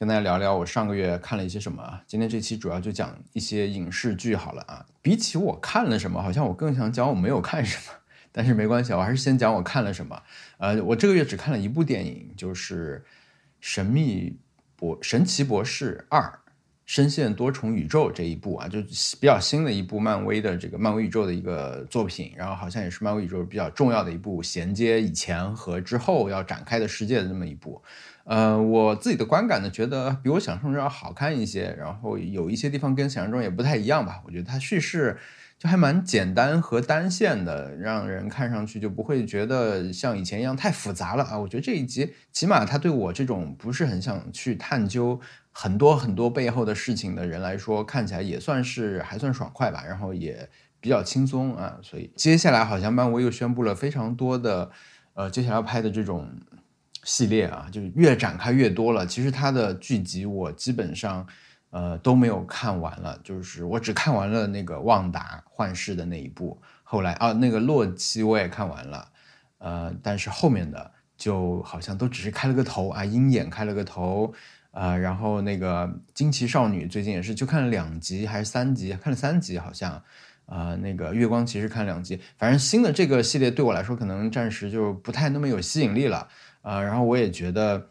跟大家聊聊我上个月看了一些什么啊。今天这期主要就讲一些影视剧好了啊。比起我看了什么，好像我更想讲我没有看什么，但是没关系，我还是先讲我看了什么。呃，我这个月只看了一部电影，就是《神秘博神奇博士二》。深陷多重宇宙这一部啊，就比较新的一部漫威的这个漫威宇宙的一个作品，然后好像也是漫威宇宙比较重要的一部衔接以前和之后要展开的世界的这么一部。呃，我自己的观感呢，觉得比我想象中要好看一些，然后有一些地方跟想象中也不太一样吧。我觉得它叙事。就还蛮简单和单线的，让人看上去就不会觉得像以前一样太复杂了啊！我觉得这一集起码它对我这种不是很想去探究很多很多背后的事情的人来说，看起来也算是还算爽快吧，然后也比较轻松啊。所以接下来好像漫威又宣布了非常多的，呃，接下来要拍的这种系列啊，就是越展开越多了。其实它的剧集我基本上。呃，都没有看完了，就是我只看完了那个旺达幻视的那一部，后来啊，那个洛基我也看完了，呃，但是后面的就好像都只是开了个头啊，鹰眼开了个头，呃，然后那个惊奇少女最近也是就看了两集还是三集，看了三集好像，啊，那个月光骑士看两集，反正新的这个系列对我来说可能暂时就不太那么有吸引力了，啊，然后我也觉得。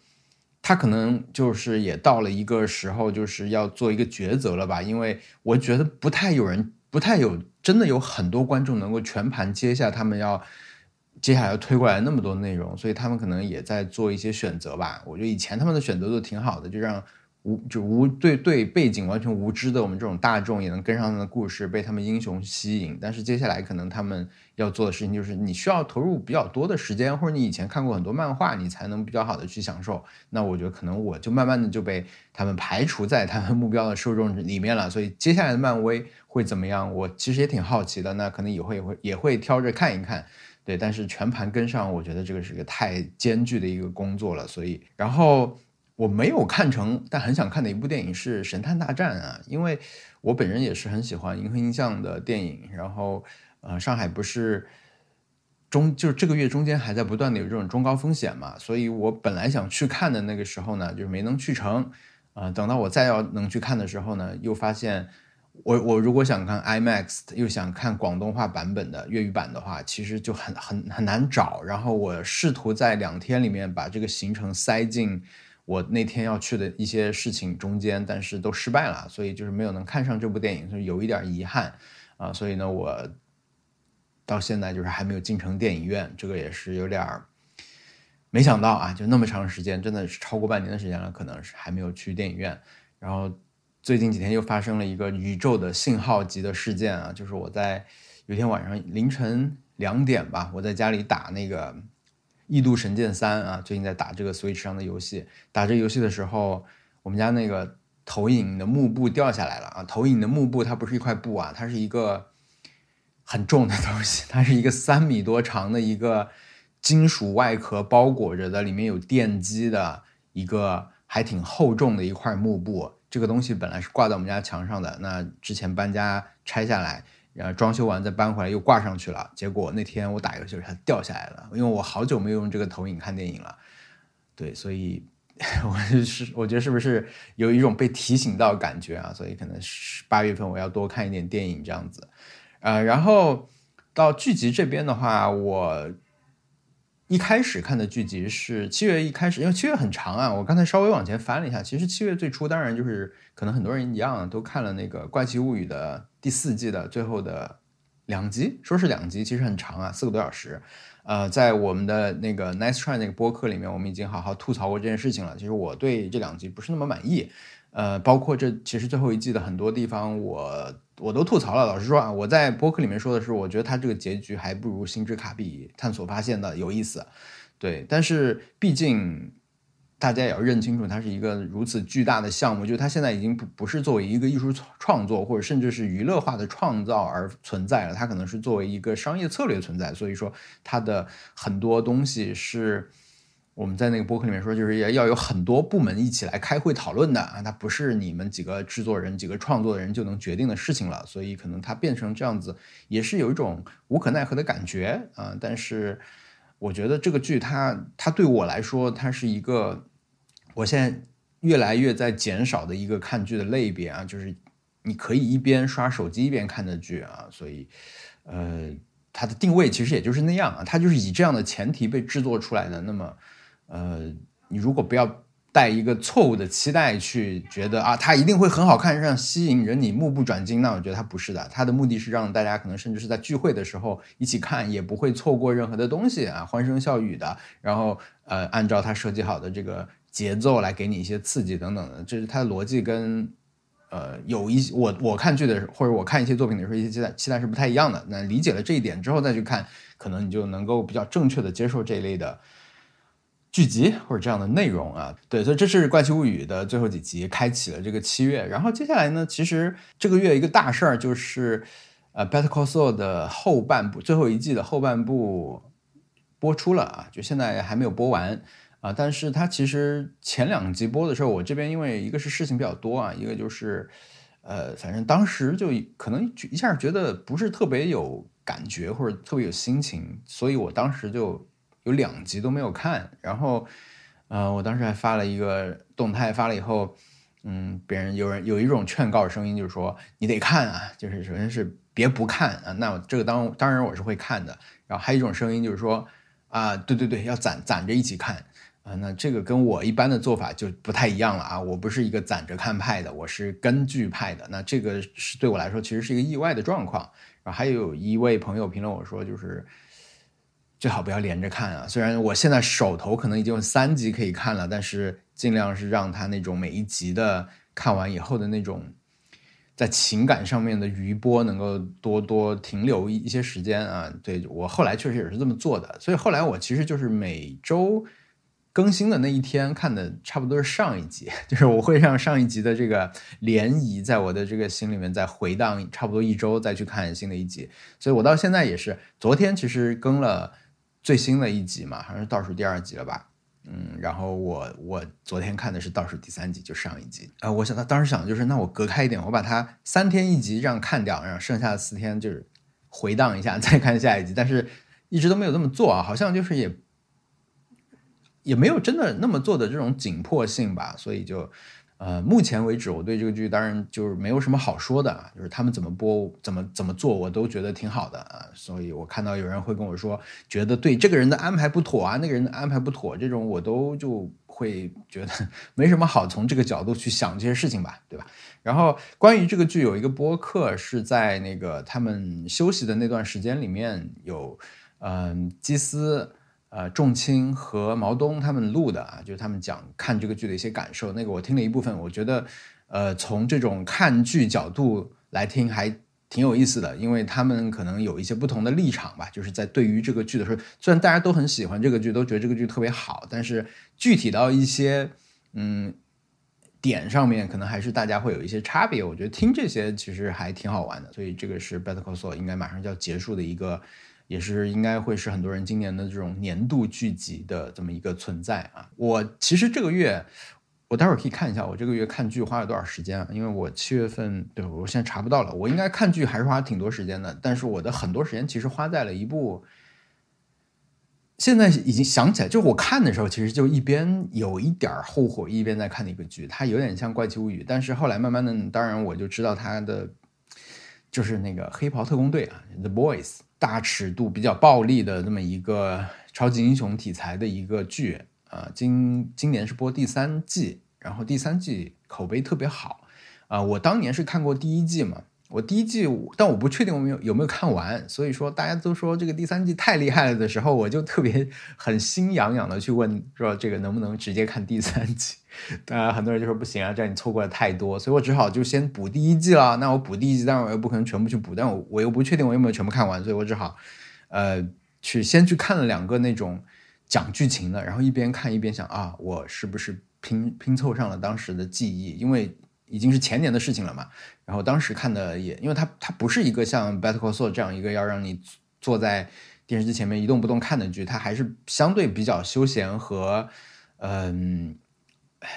他可能就是也到了一个时候，就是要做一个抉择了吧？因为我觉得不太有人，不太有真的有很多观众能够全盘接下他们要接下来要推过来那么多内容，所以他们可能也在做一些选择吧。我觉得以前他们的选择都挺好的，就让。无就无对对背景完全无知的我们这种大众也能跟上他的故事，被他们英雄吸引。但是接下来可能他们要做的事情就是，你需要投入比较多的时间，或者你以前看过很多漫画，你才能比较好的去享受。那我觉得可能我就慢慢的就被他们排除在他们目标的受众里面了。所以接下来的漫威会怎么样，我其实也挺好奇的。那可能以后也会也会挑着看一看，对。但是全盘跟上，我觉得这个是个太艰巨的一个工作了。所以然后。我没有看成，但很想看的一部电影是《神探大战》啊，因为我本人也是很喜欢银河映像的电影。然后，呃，上海不是中就是这个月中间还在不断的有这种中高风险嘛，所以我本来想去看的那个时候呢，就是没能去成。啊，等到我再要能去看的时候呢，又发现我我如果想看 IMAX，又想看广东话版本的粤语版的话，其实就很很很难找。然后我试图在两天里面把这个行程塞进。我那天要去的一些事情中间，但是都失败了，所以就是没有能看上这部电影，就有一点遗憾啊。所以呢，我到现在就是还没有进城电影院，这个也是有点没想到啊，就那么长时间，真的是超过半年的时间了，可能是还没有去电影院。然后最近几天又发生了一个宇宙的信号级的事件啊，就是我在有一天晚上凌晨两点吧，我在家里打那个。《异度神剑三》啊，最近在打这个 Switch 上的游戏。打这游戏的时候，我们家那个投影的幕布掉下来了啊！投影的幕布它不是一块布啊，它是一个很重的东西，它是一个三米多长的一个金属外壳包裹着的，里面有电机的一个还挺厚重的一块幕布。这个东西本来是挂在我们家墙上的，那之前搬家拆下来。然后装修完再搬回来又挂上去了，结果那天我打游戏时它掉下来了，因为我好久没有用这个投影看电影了，对，所以 我是我觉得是不是有一种被提醒到感觉啊？所以可能是八月份我要多看一点电影这样子，呃，然后到剧集这边的话，我。一开始看的剧集是七月一开始，因为七月很长啊。我刚才稍微往前翻了一下，其实七月最初当然就是可能很多人一样都看了那个《怪奇物语》的第四季的最后的两集，说是两集，其实很长啊，四个多小时。呃，在我们的那个 Nice Try 那个播客里面，我们已经好好吐槽过这件事情了。其实我对这两集不是那么满意，呃，包括这其实最后一季的很多地方我。我都吐槽了，老实说啊，我在播客里面说的是，我觉得它这个结局还不如《星之卡比探索发现》的有意思，对。但是毕竟大家也要认清楚，它是一个如此巨大的项目，就是它现在已经不不是作为一个艺术创作或者甚至是娱乐化的创造而存在了，它可能是作为一个商业策略存在。所以说，它的很多东西是。我们在那个博客里面说，就是要要有很多部门一起来开会讨论的啊，它不是你们几个制作人、几个创作的人就能决定的事情了，所以可能它变成这样子，也是有一种无可奈何的感觉啊。但是我觉得这个剧它它对我来说，它是一个，我现在越来越在减少的一个看剧的类别啊，就是你可以一边刷手机一边看的剧啊，所以呃，它的定位其实也就是那样啊，它就是以这样的前提被制作出来的。那么呃，你如果不要。带一个错误的期待去觉得啊，它一定会很好看，让吸引人你目不转睛。那我觉得它不是的，它的目的是让大家可能甚至是在聚会的时候一起看，也不会错过任何的东西啊，欢声笑语的。然后呃，按照它设计好的这个节奏来给你一些刺激等等的，这是它的逻辑跟呃有一些我我看剧的或者我看一些作品的时候一些期待期待是不太一样的。那理解了这一点之后再去看，可能你就能够比较正确的接受这一类的。剧集或者这样的内容啊，对，所以这是《怪奇物语》的最后几集，开启了这个七月。然后接下来呢，其实这个月一个大事儿就是，呃，《Better Call Soul》的后半部，最后一季的后半部播出了啊，就现在还没有播完啊。但是它其实前两集播的时候，我这边因为一个是事情比较多啊，一个就是，呃，反正当时就可能一下觉得不是特别有感觉或者特别有心情，所以我当时就。有两集都没有看，然后，呃，我当时还发了一个动态，发了以后，嗯，别人有人有一种劝告声音，就是说你得看啊，就是首先是别不看啊，那这个当当然我是会看的，然后还有一种声音就是说啊，对对对，要攒攒着一起看。啊，那这个跟我一般的做法就不太一样了啊，我不是一个攒着看派的，我是根据派的，那这个是对我来说其实是一个意外的状况，然后还有一位朋友评论我说就是。最好不要连着看啊！虽然我现在手头可能已经有三集可以看了，但是尽量是让他那种每一集的看完以后的那种在情感上面的余波能够多多停留一些时间啊。对我后来确实也是这么做的，所以后来我其实就是每周更新的那一天看的差不多是上一集，就是我会让上一集的这个涟漪在我的这个心里面再回荡差不多一周再去看新的一集。所以我到现在也是，昨天其实更了。最新的一集嘛，好像是倒数第二集了吧？嗯，然后我我昨天看的是倒数第三集，就上一集啊。我想他当时想的就是，那我隔开一点，我把它三天一集这样看掉，然后剩下的四天就是回荡一下 再看下一集。但是一直都没有这么做啊，好像就是也也没有真的那么做的这种紧迫性吧，所以就。呃，目前为止，我对这个剧当然就是没有什么好说的啊，就是他们怎么播、怎么怎么做，我都觉得挺好的啊。所以我看到有人会跟我说，觉得对这个人的安排不妥啊，那个人的安排不妥，这种我都就会觉得 没什么好从这个角度去想这些事情吧，对吧？然后关于这个剧，有一个播客是在那个他们休息的那段时间里面有，嗯，基斯。呃，仲青和毛东他们录的啊，就是他们讲看这个剧的一些感受。那个我听了一部分，我觉得，呃，从这种看剧角度来听还挺有意思的，因为他们可能有一些不同的立场吧。就是在对于这个剧的时候，虽然大家都很喜欢这个剧，都觉得这个剧特别好，但是具体到一些嗯点上面，可能还是大家会有一些差别。我觉得听这些其实还挺好玩的。所以这个是《Better Call Saul》应该马上就要结束的一个。也是应该会是很多人今年的这种年度剧集的这么一个存在啊！我其实这个月，我待会儿可以看一下我这个月看剧花了多少时间？因为我七月份，对我现在查不到了。我应该看剧还是花挺多时间的，但是我的很多时间其实花在了一部，现在已经想起来，就我看的时候，其实就一边有一点后悔，一边在看的一个剧，它有点像《怪奇物语》，但是后来慢慢的，当然我就知道它的就是那个黑袍特工队啊，《The Boys》。大尺度、比较暴力的这么一个超级英雄题材的一个剧啊，今今年是播第三季，然后第三季口碑特别好啊。我当年是看过第一季嘛。我第一季，但我不确定我没有有没有看完，所以说大家都说这个第三季太厉害了的时候，我就特别 很心痒痒的去问说这个能不能直接看第三季？当然很多人就说不行啊，这样你错过了太多，所以我只好就先补第一季了。那我补第一季，但是我又不可能全部去补，但我我又不确定我有没有全部看完，所以我只好呃去先去看了两个那种讲剧情的，然后一边看一边想啊，我是不是拼拼凑上了当时的记忆？因为已经是前年的事情了嘛。然后当时看的也，因为它它不是一个像《Better Call Saul》这样一个要让你坐在电视机前面一动不动看的剧，它还是相对比较休闲和嗯，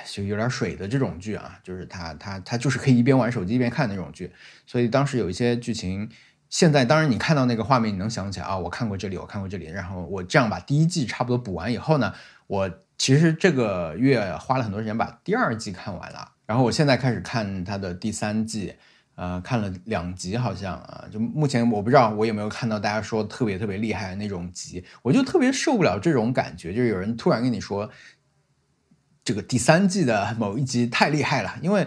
就有点水的这种剧啊，就是它它它就是可以一边玩手机一边看那种剧。所以当时有一些剧情，现在当然你看到那个画面，你能想起来啊，我看过这里，我看过这里。然后我这样把第一季差不多补完以后呢，我其实这个月花了很多时间把第二季看完了，然后我现在开始看它的第三季，呃，看了两集好像啊，就目前我不知道我有没有看到大家说特别特别厉害的那种集，我就特别受不了这种感觉，就是有人突然跟你说。这个第三季的某一集太厉害了，因为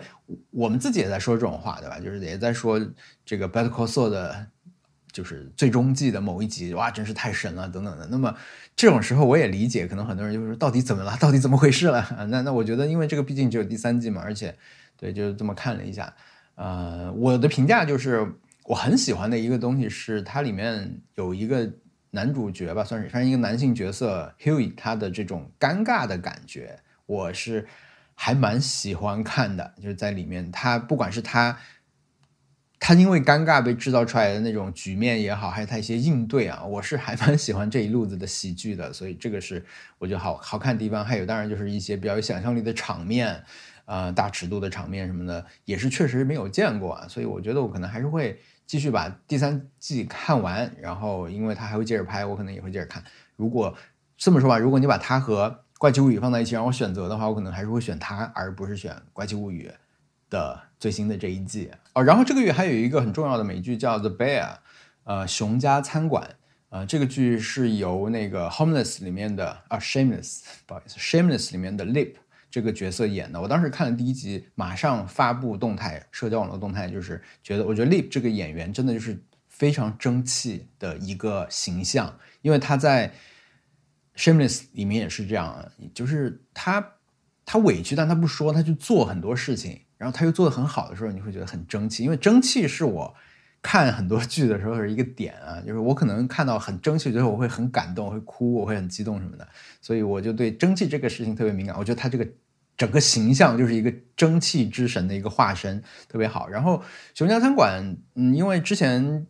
我们自己也在说这种话，对吧？就是也在说这个《Better Call Saul》的，就是最终季的某一集，哇，真是太神了，等等的。那么这种时候我也理解，可能很多人就说，到底怎么了？到底怎么回事了？那那我觉得，因为这个毕竟只有第三季嘛，而且对，就这么看了一下，呃，我的评价就是我很喜欢的一个东西是它里面有一个男主角吧，算是算是一个男性角色 Hugh，他的这种尴尬的感觉。我是还蛮喜欢看的，就是在里面，他不管是他，他因为尴尬被制造出来的那种局面也好，还有他一些应对啊，我是还蛮喜欢这一路子的喜剧的，所以这个是我觉得好好看的地方。还有当然就是一些比较有想象力的场面，呃，大尺度的场面什么的，也是确实没有见过啊，所以我觉得我可能还是会继续把第三季看完，然后因为他还会接着拍，我可能也会接着看。如果这么说吧，如果你把它和怪奇物语放在一起让我选择的话，我可能还是会选它，而不是选怪奇物语的最新的这一季哦。然后这个月还有一个很重要的美剧叫《The Bear》，呃，熊家餐馆，呃，这个剧是由那个《Homeless》里面的啊，《Shameless》不好意思，《Shameless》里面的 Lip 这个角色演的。我当时看了第一集，马上发布动态，社交网络动态，就是觉得我觉得 Lip 这个演员真的就是非常争气的一个形象，因为他在。Shameless 里面也是这样啊，就是他他委屈，但他不说，他去做很多事情，然后他又做的很好的时候，你会觉得很争气。因为争气是我看很多剧的时候是一个点啊，就是我可能看到很争气，之后我会很感动，会哭，我会很激动什么的，所以我就对争气这个事情特别敏感。我觉得他这个整个形象就是一个争气之神的一个化身，特别好。然后《熊家餐馆》，嗯，因为之前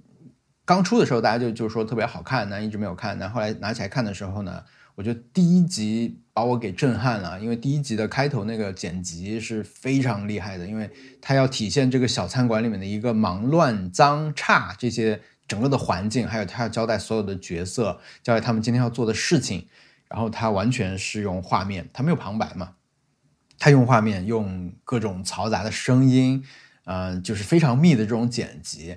刚出的时候，大家就就说特别好看，那一直没有看，那后来拿起来看的时候呢。我觉得第一集把我给震撼了，因为第一集的开头那个剪辑是非常厉害的，因为它要体现这个小餐馆里面的一个忙乱、脏差这些整个的环境，还有他要交代所有的角色，交代他们今天要做的事情，然后他完全是用画面，他没有旁白嘛，他用画面，用各种嘈杂的声音，嗯，就是非常密的这种剪辑。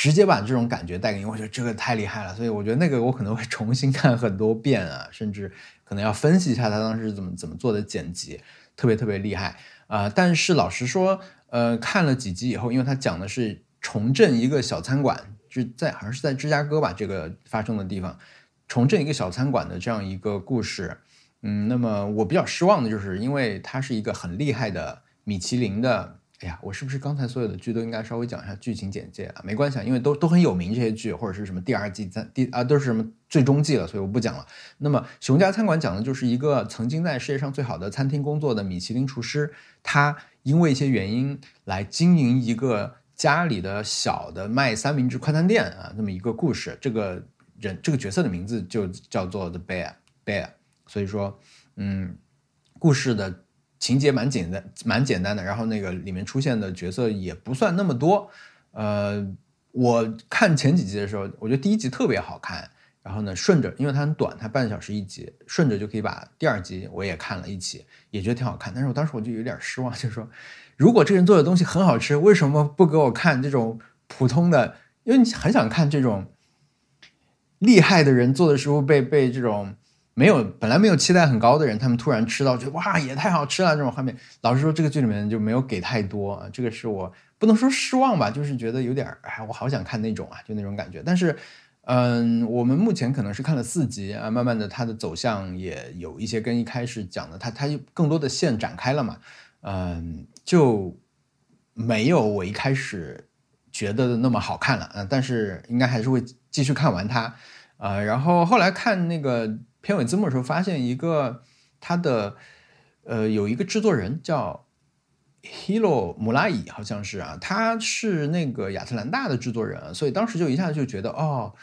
直接把这种感觉带给你，我觉得这个太厉害了，所以我觉得那个我可能会重新看很多遍啊，甚至可能要分析一下他当时怎么怎么做的剪辑，特别特别厉害啊！但是老实说，呃，看了几集以后，因为他讲的是重振一个小餐馆，就在好像是在芝加哥吧，这个发生的地方，重振一个小餐馆的这样一个故事，嗯，那么我比较失望的就是，因为它是一个很厉害的米其林的。哎呀，我是不是刚才所有的剧都应该稍微讲一下剧情简介啊？没关系啊，因为都都很有名这些剧，或者是什么第二季、三第啊都是什么最终季了，所以我不讲了。那么《熊家餐馆》讲的就是一个曾经在世界上最好的餐厅工作的米其林厨师，他因为一些原因来经营一个家里的小的卖三明治快餐店啊，那么一个故事。这个人这个角色的名字就叫做 The Bear Bear，所以说，嗯，故事的。情节蛮简单，蛮简单的。然后那个里面出现的角色也不算那么多。呃，我看前几集的时候，我觉得第一集特别好看。然后呢，顺着，因为它很短，它半小时一集，顺着就可以把第二集我也看了一起，也觉得挺好看。但是我当时我就有点失望，就是说，如果这个人做的东西很好吃，为什么不给我看这种普通的？因为你很想看这种厉害的人做的食物被被这种。没有，本来没有期待很高的人，他们突然吃到，觉得哇，也太好吃了这种画面。老实说，这个剧里面就没有给太多啊，这个是我不能说失望吧，就是觉得有点，哎，我好想看那种啊，就那种感觉。但是，嗯，我们目前可能是看了四集啊，慢慢的它的走向也有一些跟一开始讲的，它它更多的线展开了嘛，嗯，就没有我一开始觉得的那么好看了，嗯，但是应该还是会继续看完它，呃，然后后来看那个。片尾字幕的时候发现一个，他的呃有一个制作人叫 Hiro Murai，好像是啊，他是那个亚特兰大的制作人，所以当时就一下子就觉得哦，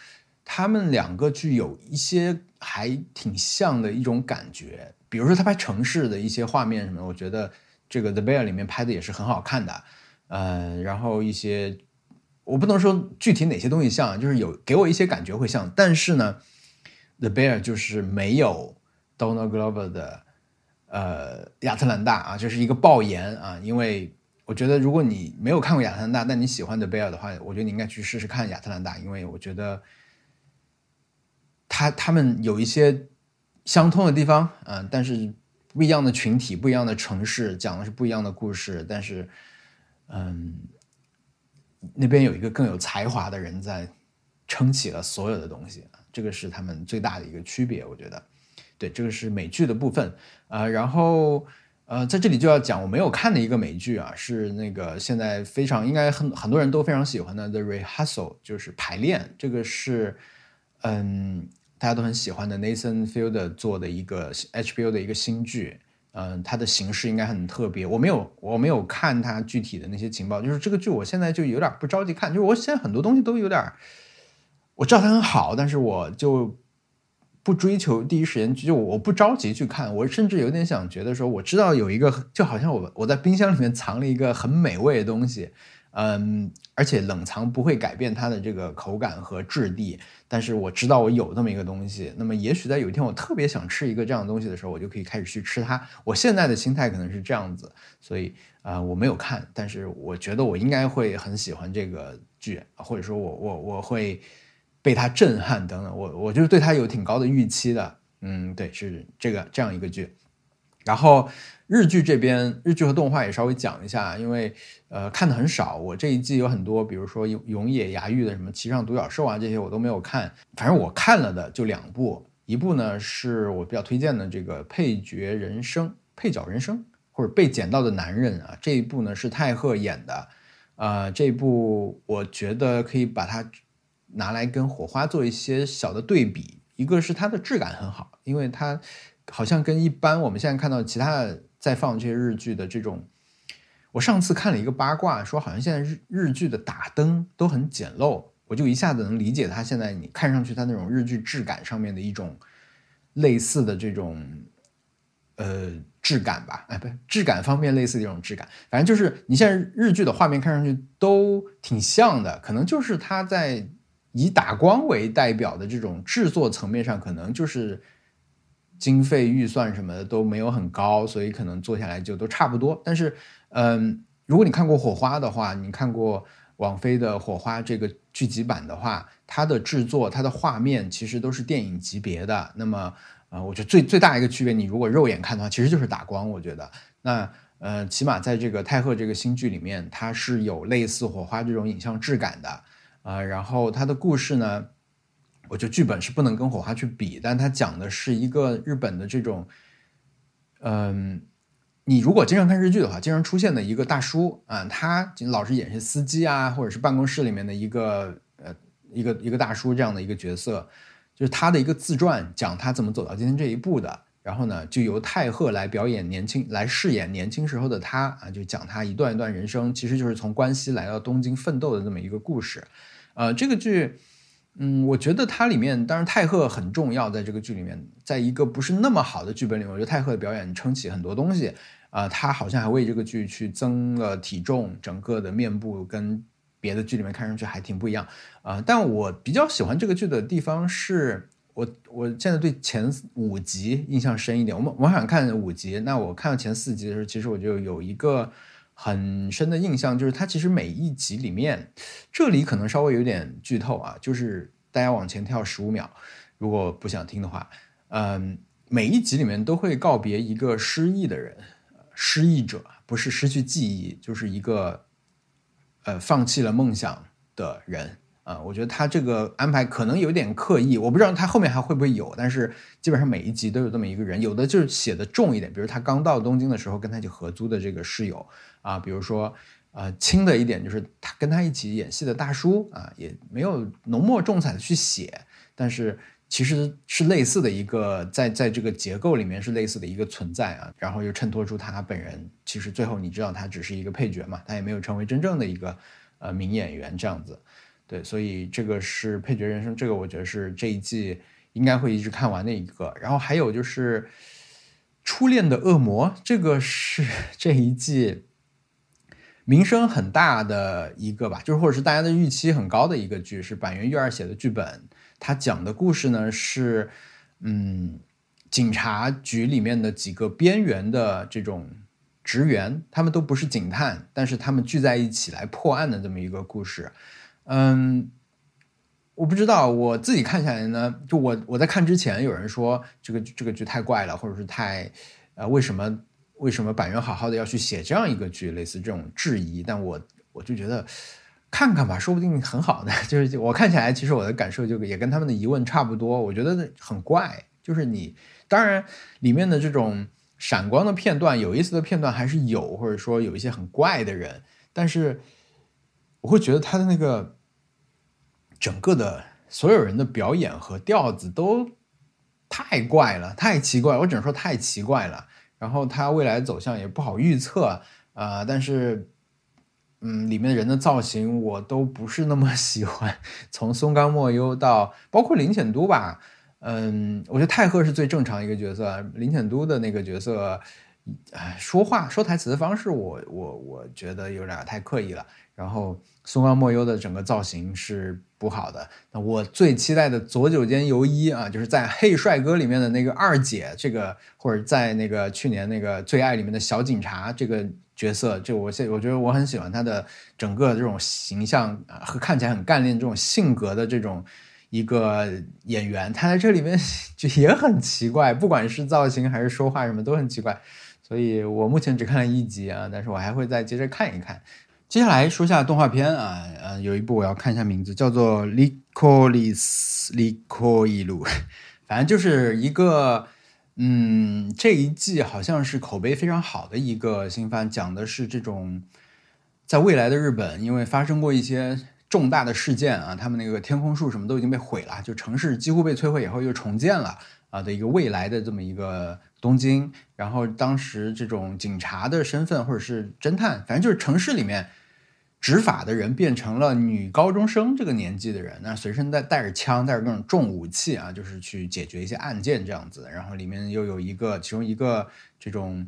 他们两个具有一些还挺像的一种感觉，比如说他拍城市的一些画面什么，我觉得这个 The Bear 里面拍的也是很好看的，呃，然后一些我不能说具体哪些东西像，就是有给我一些感觉会像，但是呢。The Bear 就是没有 Donald Glover 的呃亚特兰大啊，就是一个爆言啊，因为我觉得如果你没有看过亚特兰大，但你喜欢的贝尔的话，我觉得你应该去试试看亚特兰大，因为我觉得他他们有一些相通的地方，嗯，但是不一样的群体、不一样的城市讲的是不一样的故事，但是嗯，那边有一个更有才华的人在撑起了所有的东西。这个是他们最大的一个区别，我觉得，对，这个是美剧的部分，呃，然后呃，在这里就要讲我没有看的一个美剧啊，是那个现在非常应该很很多人都非常喜欢的《The Rehearsal》，就是排练，这个是嗯大家都很喜欢的 Nathan Fielder 做的一个 HBO 的一个新剧，嗯，它的形式应该很特别，我没有我没有看它具体的那些情报，就是这个剧我现在就有点不着急看，就是我现在很多东西都有点。我知道它很好，但是我就不追求第一时间就我不着急去看。我甚至有点想觉得说，我知道有一个，就好像我我在冰箱里面藏了一个很美味的东西，嗯，而且冷藏不会改变它的这个口感和质地。但是我知道我有这么一个东西，那么也许在有一天我特别想吃一个这样的东西的时候，我就可以开始去吃它。我现在的心态可能是这样子，所以啊，我没有看，但是我觉得我应该会很喜欢这个剧，或者说我我我会。被他震撼等等，我我就是对他有挺高的预期的，嗯，对，是这个这样一个剧。然后日剧这边，日剧和动画也稍微讲一下，因为呃看的很少。我这一季有很多，比如说永永野芽郁的什么《骑上独角兽》啊，这些我都没有看。反正我看了的就两部，一部呢是我比较推荐的这个《配角人生》《配角人生》或者《被捡到的男人》啊，这一部呢是泰赫演的，呃，这一部我觉得可以把它。拿来跟火花做一些小的对比，一个是它的质感很好，因为它好像跟一般我们现在看到其他的在放这些日剧的这种，我上次看了一个八卦，说好像现在日日剧的打灯都很简陋，我就一下子能理解它现在你看上去它那种日剧质感上面的一种类似的这种呃质感吧，哎，不是质感方面类似的一种质感，反正就是你现在日剧的画面看上去都挺像的，可能就是它在。以打光为代表的这种制作层面上，可能就是经费预算什么的都没有很高，所以可能做下来就都差不多。但是，嗯，如果你看过《火花》的话，你看过网飞的《火花》这个剧集版的话，它的制作、它的画面其实都是电影级别的。那么，呃，我觉得最最大一个区别，你如果肉眼看的话，其实就是打光。我觉得，那呃，起码在这个泰赫这个新剧里面，它是有类似《火花》这种影像质感的。啊，然后他的故事呢，我觉得剧本是不能跟火花去比，但他讲的是一个日本的这种，嗯，你如果经常看日剧的话，经常出现的一个大叔啊，他老是演些司机啊，或者是办公室里面的一个呃一个一个大叔这样的一个角色，就是他的一个自传，讲他怎么走到今天这一步的。然后呢，就由太赫来表演年轻，来饰演年轻时候的他啊，就讲他一段一段人生，其实就是从关西来到东京奋斗的这么一个故事。呃，这个剧，嗯，我觉得它里面当然泰赫很重要，在这个剧里面，在一个不是那么好的剧本里面，我觉得泰赫的表演撑起很多东西。啊，他好像还为这个剧去增了体重，整个的面部跟别的剧里面看上去还挺不一样。啊，但我比较喜欢这个剧的地方是，我我现在对前五集印象深一点。我们我想看五集，那我看到前四集的时候，其实我就有一个。很深的印象就是，它其实每一集里面，这里可能稍微有点剧透啊，就是大家往前跳十五秒，如果不想听的话，嗯，每一集里面都会告别一个失忆的人，失忆者不是失去记忆，就是一个呃放弃了梦想的人。啊，我觉得他这个安排可能有点刻意，我不知道他后面还会不会有，但是基本上每一集都有这么一个人，有的就是写的重一点，比如他刚到东京的时候跟他一起合租的这个室友啊，比如说呃轻的一点就是他跟他一起演戏的大叔啊，也没有浓墨重彩的去写，但是其实是类似的一个在在这个结构里面是类似的一个存在啊，然后又衬托出他本人，其实最后你知道他只是一个配角嘛，他也没有成为真正的一个呃名演员这样子。对，所以这个是配角人生，这个我觉得是这一季应该会一直看完的一个。然后还有就是《初恋的恶魔》，这个是 这一季名声很大的一个吧，就是或者是大家的预期很高的一个剧，是板垣瑞二写的剧本。他讲的故事呢是，嗯，警察局里面的几个边缘的这种职员，他们都不是警探，但是他们聚在一起来破案的这么一个故事。嗯，我不知道我自己看下来呢，就我我在看之前，有人说这个这个剧太怪了，或者是太呃，为什么为什么板垣好好的要去写这样一个剧，类似这种质疑，但我我就觉得看看吧，说不定很好的。就是我看起来，其实我的感受就也跟他们的疑问差不多，我觉得很怪，就是你。当然，里面的这种闪光的片段、有意思的片段还是有，或者说有一些很怪的人，但是我会觉得他的那个整个的所有人的表演和调子都太怪了，太奇怪，我只能说太奇怪了。然后他未来走向也不好预测啊，但是嗯，里面人的造型我都不是那么喜欢，从松冈莫优到包括林浅都吧。嗯，我觉得太赫是最正常一个角色，林浅都的那个角色，哎，说话说台词的方式，我我我觉得有点太刻意了。然后松冈莫优的整个造型是不好的。那我最期待的佐久间由一啊，就是在《嘿帅哥》里面的那个二姐，这个或者在那个去年那个《最爱》里面的小警察这个角色，就我现我觉得我很喜欢他的整个这种形象啊和看起来很干练这种性格的这种。一个演员，他在这里面就也很奇怪，不管是造型还是说话什么都很奇怪，所以我目前只看了一集啊，但是我还会再接着看一看。接下来说下动画片啊，呃，有一部我要看一下名字，叫做《Licolis Licoilu》，反正就是一个，嗯，这一季好像是口碑非常好的一个新番，讲的是这种在未来的日本，因为发生过一些。重大的事件啊，他们那个天空树什么都已经被毁了，就城市几乎被摧毁以后又重建了啊的一个未来的这么一个东京。然后当时这种警察的身份或者是侦探，反正就是城市里面执法的人变成了女高中生这个年纪的人，那随身带带着枪，带着各种重武器啊，就是去解决一些案件这样子。然后里面又有一个其中一个这种。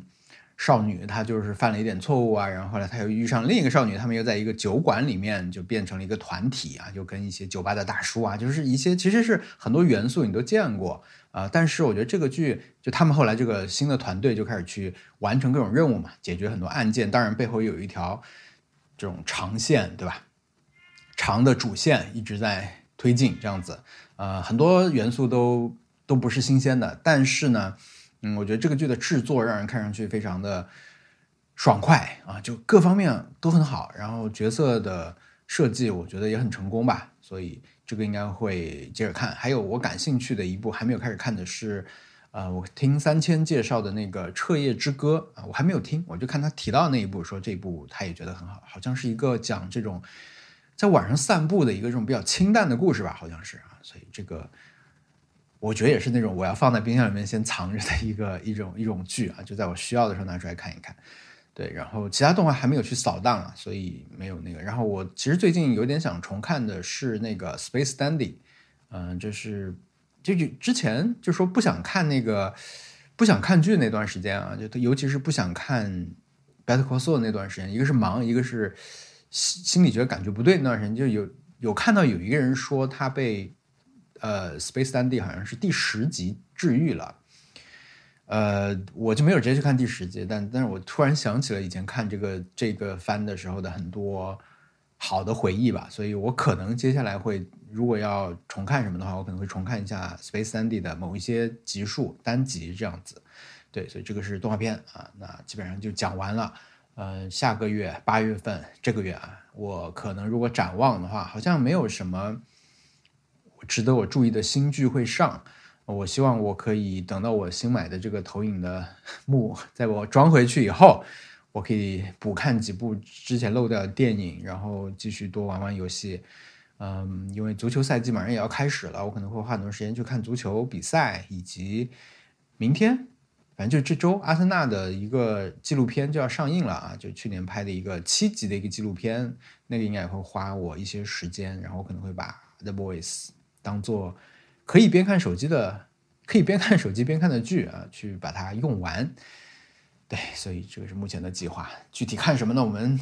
少女她就是犯了一点错误啊，然后后来她又遇上另一个少女，他们又在一个酒馆里面就变成了一个团体啊，就跟一些酒吧的大叔啊，就是一些其实是很多元素你都见过啊，但是我觉得这个剧就他们后来这个新的团队就开始去完成各种任务嘛，解决很多案件，当然背后有一条这种长线对吧？长的主线一直在推进这样子，呃，很多元素都都不是新鲜的，但是呢。嗯，我觉得这个剧的制作让人看上去非常的爽快啊，就各方面都很好，然后角色的设计我觉得也很成功吧，所以这个应该会接着看。还有我感兴趣的一部还没有开始看的是，呃，我听三千介绍的那个《彻夜之歌》啊，我还没有听，我就看他提到那一部，说这部他也觉得很好，好像是一个讲这种在晚上散步的一个这种比较清淡的故事吧，好像是啊，所以这个。我觉得也是那种我要放在冰箱里面先藏着的一个一种一种剧啊，就在我需要的时候拿出来看一看。对，然后其他动画还没有去扫荡啊，所以没有那个。然后我其实最近有点想重看的是那个《Space Dandy》，嗯，就是就就之前就说不想看那个不想看剧那段时间啊，就尤其是不想看《Better Call Saul》那段时间，一个是忙，一个是心心里觉得感觉不对那段时间，就有有看到有一个人说他被。呃，Space 三 D 好像是第十集治愈了，呃，我就没有直接去看第十集，但但是我突然想起了以前看这个这个番的时候的很多好的回忆吧，所以我可能接下来会如果要重看什么的话，我可能会重看一下 Space 三 D 的某一些集数单集这样子，对，所以这个是动画片啊，那基本上就讲完了，呃，下个月八月份这个月啊，我可能如果展望的话，好像没有什么。值得我注意的新剧会上，我希望我可以等到我新买的这个投影的幕，在我装回去以后，我可以补看几部之前漏掉的电影，然后继续多玩玩游戏。嗯，因为足球赛季马上也要开始了，我可能会花很多时间去看足球比赛，以及明天，反正就这周，阿森纳的一个纪录片就要上映了啊，就去年拍的一个七集的一个纪录片，那个应该也会花我一些时间，然后我可能会把 The Boys。当做可以边看手机的，可以边看手机边看的剧啊，去把它用完。对，所以这个是目前的计划。具体看什么呢？我们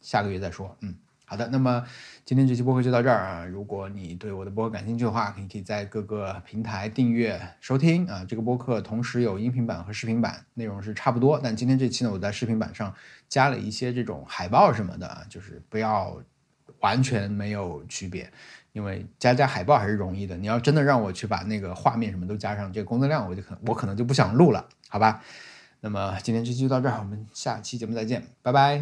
下个月再说。嗯。好的，那么今天这期播客就到这儿啊。如果你对我的播客感兴趣的话，你可以在各个平台订阅收听啊。这个播客同时有音频版和视频版，内容是差不多。但今天这期呢，我在视频版上加了一些这种海报什么的啊，就是不要完全没有区别，因为加加海报还是容易的。你要真的让我去把那个画面什么都加上，这个工作量我就可我可能就不想录了，好吧？那么今天这期就到这儿，我们下期节目再见，拜拜。